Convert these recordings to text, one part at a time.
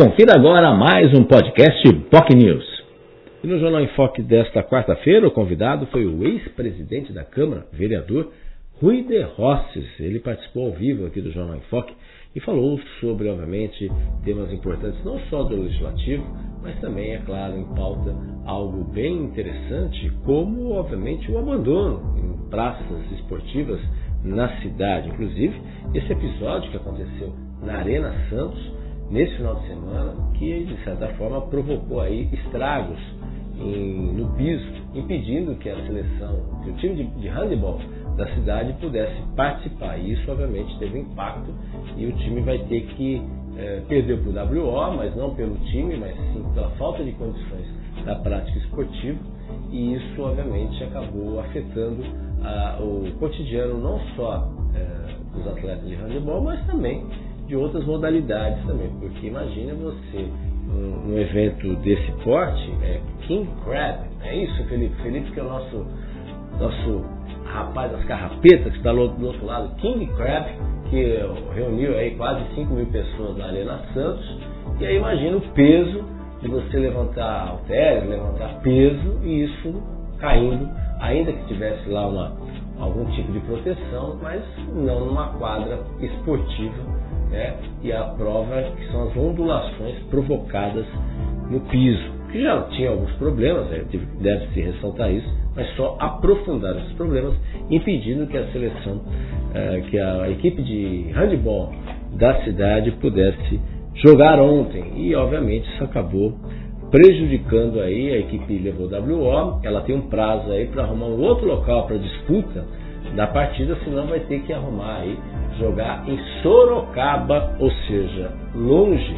Confira agora mais um podcast POC News. E no Jornal em Foque desta quarta-feira, o convidado foi o ex-presidente da Câmara, vereador Rui de Rosses. Ele participou ao vivo aqui do Jornal em Foque e falou sobre, obviamente, temas importantes não só do legislativo, mas também, é claro, em pauta algo bem interessante, como, obviamente, o abandono em praças esportivas na cidade. Inclusive, esse episódio que aconteceu na Arena Santos nesse final de semana, que de certa forma provocou aí estragos em, no piso, impedindo que a seleção, que o time de, de handebol da cidade pudesse participar. E isso obviamente teve impacto e o time vai ter que é, perder para o WO, mas não pelo time, mas sim pela falta de condições da prática esportiva. E isso obviamente acabou afetando a, o cotidiano não só é, dos atletas de handebol, mas também de outras modalidades também, porque imagina você um, um evento desse porte, é King Crab, é isso, Felipe? Felipe que é o nosso, nosso rapaz das carrapetas que está do outro lado, King Crab, que reuniu aí quase 5 mil pessoas na Arena Santos, e aí imagina o peso de você levantar halteres, levantar peso e isso caindo, ainda que tivesse lá uma, algum tipo de proteção, mas não numa quadra esportiva né? e a prova que são as ondulações provocadas no piso, que já tinha alguns problemas, né? deve-se ressaltar isso, mas só aprofundar esses problemas, impedindo que a seleção, eh, que a equipe de handball da cidade pudesse jogar ontem. E obviamente isso acabou prejudicando aí a equipe levou WO, ela tem um prazo aí para arrumar um outro local para disputa da partida, senão vai ter que arrumar aí jogar em Sorocaba, ou seja, longe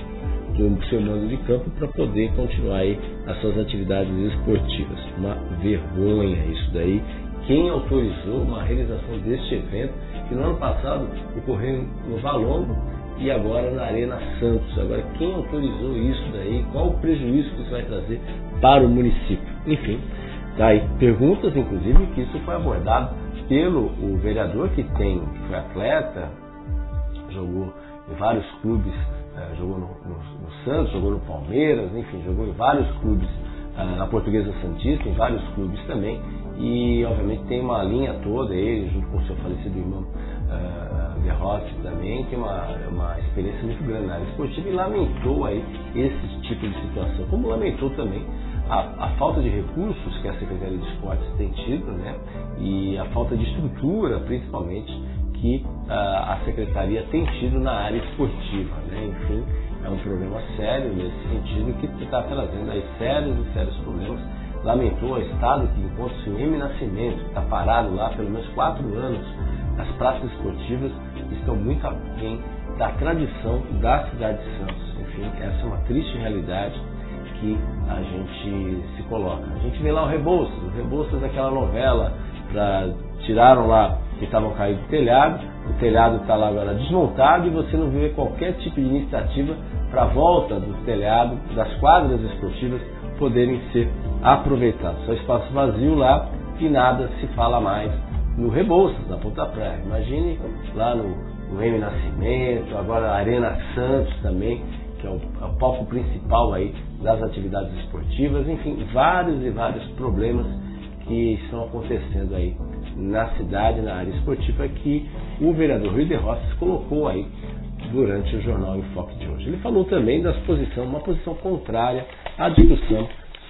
do seu mando de campo para poder continuar aí as suas atividades esportivas. Uma vergonha isso daí. Quem autorizou uma realização deste evento, que no ano passado ocorreu no Valongo e agora na Arena Santos. Agora, quem autorizou isso daí? Qual o prejuízo que isso vai trazer para o município? Enfim, tá aí perguntas, inclusive, que isso foi abordado pelo o vereador que tem, foi atleta, jogou em vários clubes, eh, jogou no, no, no, Santos, jogou no Palmeiras, enfim, jogou em vários clubes, eh, na Portuguesa Santista, em vários clubes também, e obviamente tem uma linha toda, ele junto com o seu falecido irmão De Rossi também, tem uma, uma experiência muito grande na área esportiva e lamentou aí esse tipo de situação, como lamentou também a, a, falta de recursos que a Secretaria de Esportes tem tido, né? E a falta de estrutura, principalmente, que a, ah, a Secretaria tem tido na área esportiva, né? Enfim, é um problema sério nesse sentido que está trazendo aí sérios e sérios problemas. Lamentou o Estado que encontra-se em M Nascimento, que está parado lá pelo menos quatro anos. As praças esportivas estão muito aquém da tradição da cidade de Santos. Enfim, essa é uma triste realidade que a gente se coloca. A gente vê lá o Rebouças, o Rebouças daquela novela, pra, tiraram lá que estavam caindo do telhado, o telhado está lá agora desmontado e você não vê qualquer tipo de iniciativa para a volta do telhado, das quadras esportivas poderem ser aproveitadas. Só espaço vazio lá e nada se fala mais no Rebouças, na Ponta Praia. Imagine lá no, no M Nascimento, agora a Arena Santos também, que é o, é o palco principal aí das atividades esportivas, enfim, vários e vários problemas que estão acontecendo aí na cidade, na área esportiva, que o vereador Rui de Rosses colocou aí durante o Jornal em Foco de hoje. Ele falou também da posição, uma posição contrária à discussão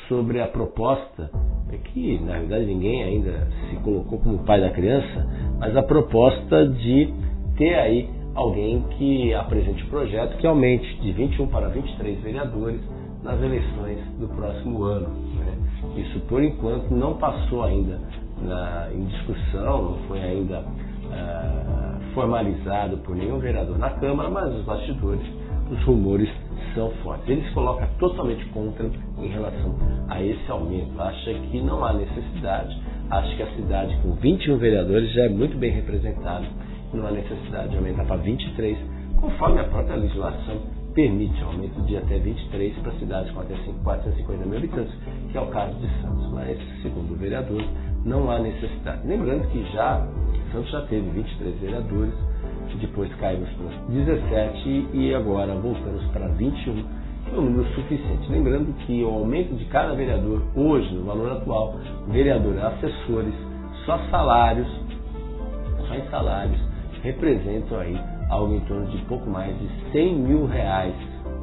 sobre a proposta, é que na verdade ninguém ainda se colocou como pai da criança, mas a proposta de ter aí alguém que apresente o projeto que aumente de 21 para 23 vereadores nas eleições do próximo ano. Né? Isso, por enquanto, não passou ainda na, em discussão, não foi ainda uh, formalizado por nenhum vereador na Câmara, mas os bastidores, os rumores são fortes. Ele se coloca totalmente contra em relação a esse aumento. Acha que não há necessidade, acha que a cidade com 21 vereadores já é muito bem representada não há necessidade de aumentar para 23, conforme a própria legislação permite aumento de até 23 para cidades com até 450 mil habitantes, que é o caso de Santos. Mas, segundo o vereador, não há necessidade. Lembrando que já Santos já teve 23 vereadores, depois caímos para 17 e agora voltamos para 21 é um número suficiente. Lembrando que o aumento de cada vereador hoje, no valor atual, vereador assessores, só salários, só em salários, representam aí algo em torno de pouco mais de 100 mil reais,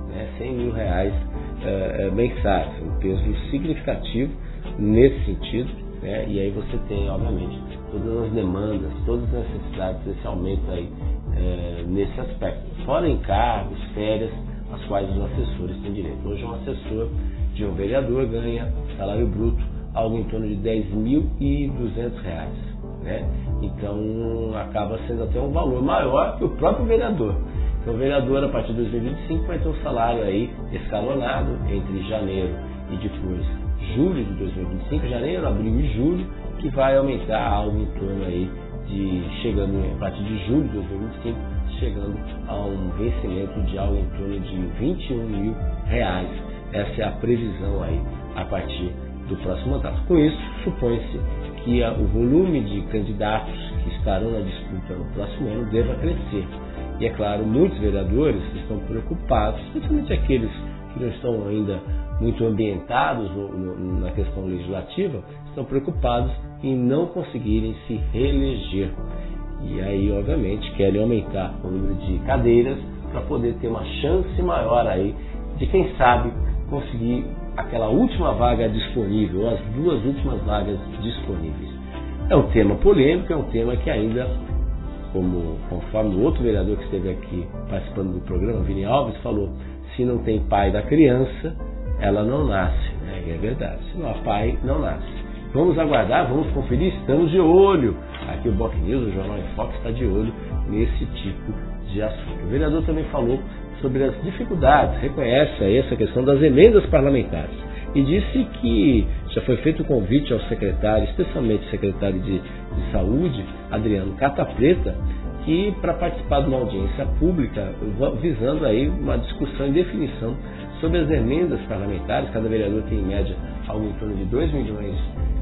né, 100 mil reais uh, mensais, um peso significativo nesse sentido, né, e aí você tem, obviamente, todas as demandas, todas as necessidades desse aumento aí uh, nesse aspecto. Fora encargos, férias, as quais os assessores têm direito. Hoje um assessor de um vereador ganha salário bruto algo em torno de R$ 10.200. Né? Então acaba sendo até um valor maior que o próprio vereador. Então o vereador a partir de 2025 vai ter um salário aí escalonado entre janeiro e depois julho de 2025, janeiro, abril e julho, que vai aumentar algo em torno aí de chegando a partir de julho de 2025 chegando a um vencimento de algo em torno de 21 mil reais. Essa é a previsão aí a partir do próximo mandato. Com isso, supõe-se que o volume de candidatos que estarão na disputa no próximo ano deva crescer. E é claro, muitos vereadores estão preocupados, especialmente aqueles que não estão ainda muito ambientados no, no, na questão legislativa, estão preocupados em não conseguirem se reeleger. E aí, obviamente, querem aumentar o número de cadeiras para poder ter uma chance maior aí de, quem sabe, conseguir aquela última vaga disponível, ou as duas últimas vagas disponíveis. É um tema polêmico, é um tema que ainda, como conforme o outro vereador que esteve aqui participando do programa, Vini Alves, falou, se não tem pai da criança, ela não nasce. É, é verdade. Se não há pai, não nasce. Vamos aguardar, vamos conferir, estamos de olho. Aqui o Boc News, o Jornal em Fox, está de olho nesse tipo de assunto. O vereador também falou sobre as dificuldades, reconhece aí essa questão das emendas parlamentares e disse que já foi feito o convite ao secretário, especialmente o secretário de, de Saúde, Adriano Cata Preta, que para participar de uma audiência pública visando aí uma discussão e definição sobre as emendas parlamentares, cada vereador tem em média algo em torno de 2 milhões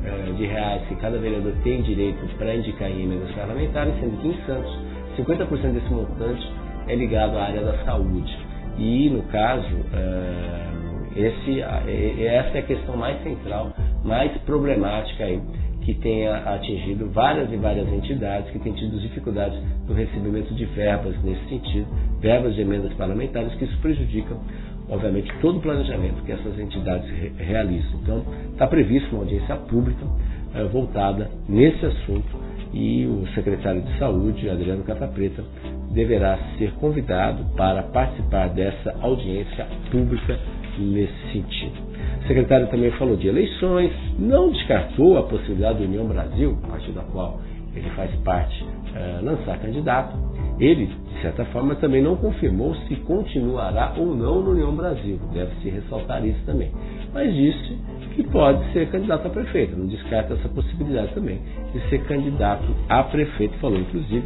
eh, de reais que cada vereador tem direito para indicar em emendas parlamentares, sendo que em Santos 50% desse montante é ligado à área da saúde. E, no caso, eh, esse, essa é a questão mais central, mais problemática aí, que tenha atingido várias e várias entidades que têm tido dificuldades no recebimento de verbas nesse sentido, verbas de emendas parlamentares, que isso prejudica, obviamente, todo o planejamento que essas entidades realizam. Então, está previsto uma audiência pública eh, voltada nesse assunto e o secretário de Saúde, Adriano Catapreta, deverá ser convidado para participar dessa audiência pública nesse sentido. O secretário também falou de eleições, não descartou a possibilidade do União Brasil, a partir da qual ele faz parte, uh, lançar candidato. Ele, de certa forma, também não confirmou se continuará ou não no União Brasil. Deve-se ressaltar isso também. Mas disse que pode ser candidato a prefeito. Não descarta essa possibilidade também de ser candidato a prefeito. Falou, inclusive,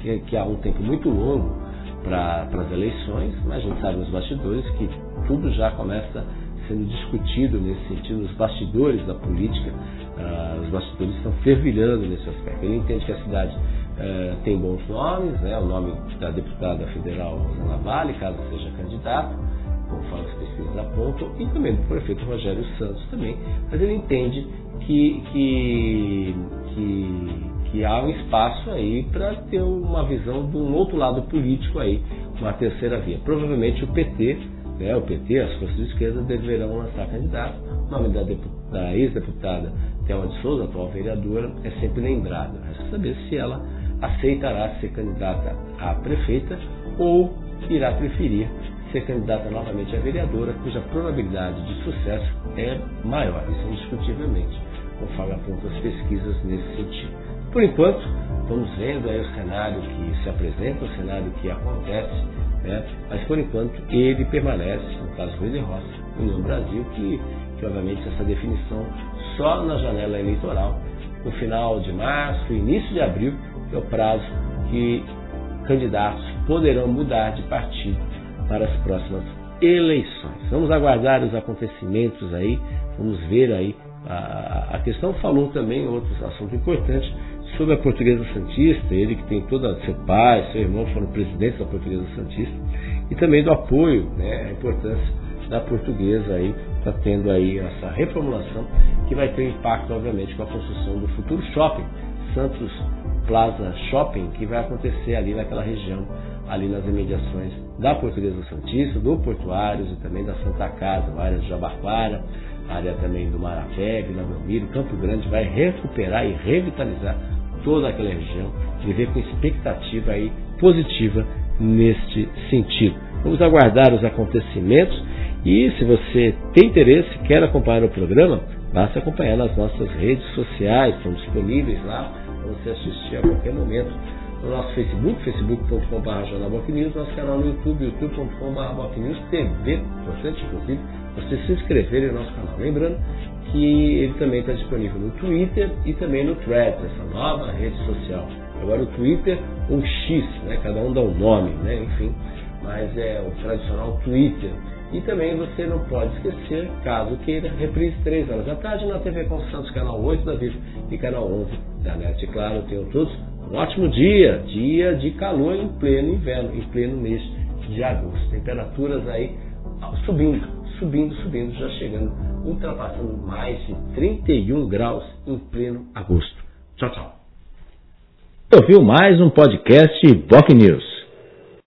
que, que há um tempo muito longo para as eleições, mas a gente sabe nos bastidores que tudo já começa sendo discutido nesse sentido, nos bastidores da política, uh, os bastidores estão fervilhando nesse aspecto. Ele entende que a cidade uh, tem bons nomes, né, o nome da deputada federal Rosana Vale, caso seja candidato, conforme as pesquisas apontam, e também do prefeito Rogério Santos também, mas ele entende que, que, que, que há um espaço aí para ter uma visão de um outro lado político aí, uma terceira via. Provavelmente o PT, né, o PT, as forças de esquerda, deverão lançar candidato. O nome da, da ex-deputada Thelma de Souza, atual vereadora, é sempre lembrado. Resta saber se ela aceitará ser candidata a prefeita ou irá preferir ser candidata novamente a vereadora, cuja probabilidade de sucesso é maior, isso indiscutivelmente, conforme apontam as pesquisas nesse sentido. Por enquanto, vamos vendo aí o cenário que se apresenta, o cenário que acontece, né? mas por enquanto ele permanece, no caso Rui de Rossi, União Brasil, que, que obviamente essa definição só na janela eleitoral, no final de março, início de abril, que é o prazo que candidatos poderão mudar de partido para as próximas eleições. Vamos aguardar os acontecimentos aí, vamos ver aí. A, questão falou também outro assunto importante sobre a Portuguesa Santista, ele que tem toda seu pai, seu irmão foram presidentes da Portuguesa Santista, e também do apoio, né, a importância da portuguesa aí está tendo aí essa reformulação que vai ter impacto, obviamente, com a construção do futuro shopping, Santos Plaza Shopping, que vai acontecer ali naquela região, ali nas imediações da Portuguesa Santista, do Portuários e também da Santa Casa, área de Jabaquara, área também do Marapé, Vila Belmiro, Campo Grande, vai recuperar e revitalizar toda aquela região, viver com expectativa aí positiva neste sentido. Vamos aguardar os acontecimentos e se você tem interesse, quer acompanhar o programa, basta acompanhar nas nossas redes sociais, estão disponíveis lá você assistir a qualquer momento no nosso Facebook, facebook.com.br News, nosso canal no YouTube, youtube.com.br TV, importante inclusive você se inscrever no nosso canal. Lembrando que ele também está disponível no Twitter e também no Threads, essa nova rede social. Agora o Twitter, um X, né? cada um dá um nome, né? enfim, mas é o tradicional Twitter. E também você não pode esquecer, caso queira, reprise 3 horas da tarde na TV com Santos, canal 8 da Vivo e canal 11 da NET. E claro, tenham todos um ótimo dia, dia de calor em pleno inverno, em pleno mês de agosto. Temperaturas aí subindo, subindo, subindo, já chegando, ultrapassando mais de 31 graus em pleno agosto. Tchau, tchau. Ouviu mais um podcast Boc News.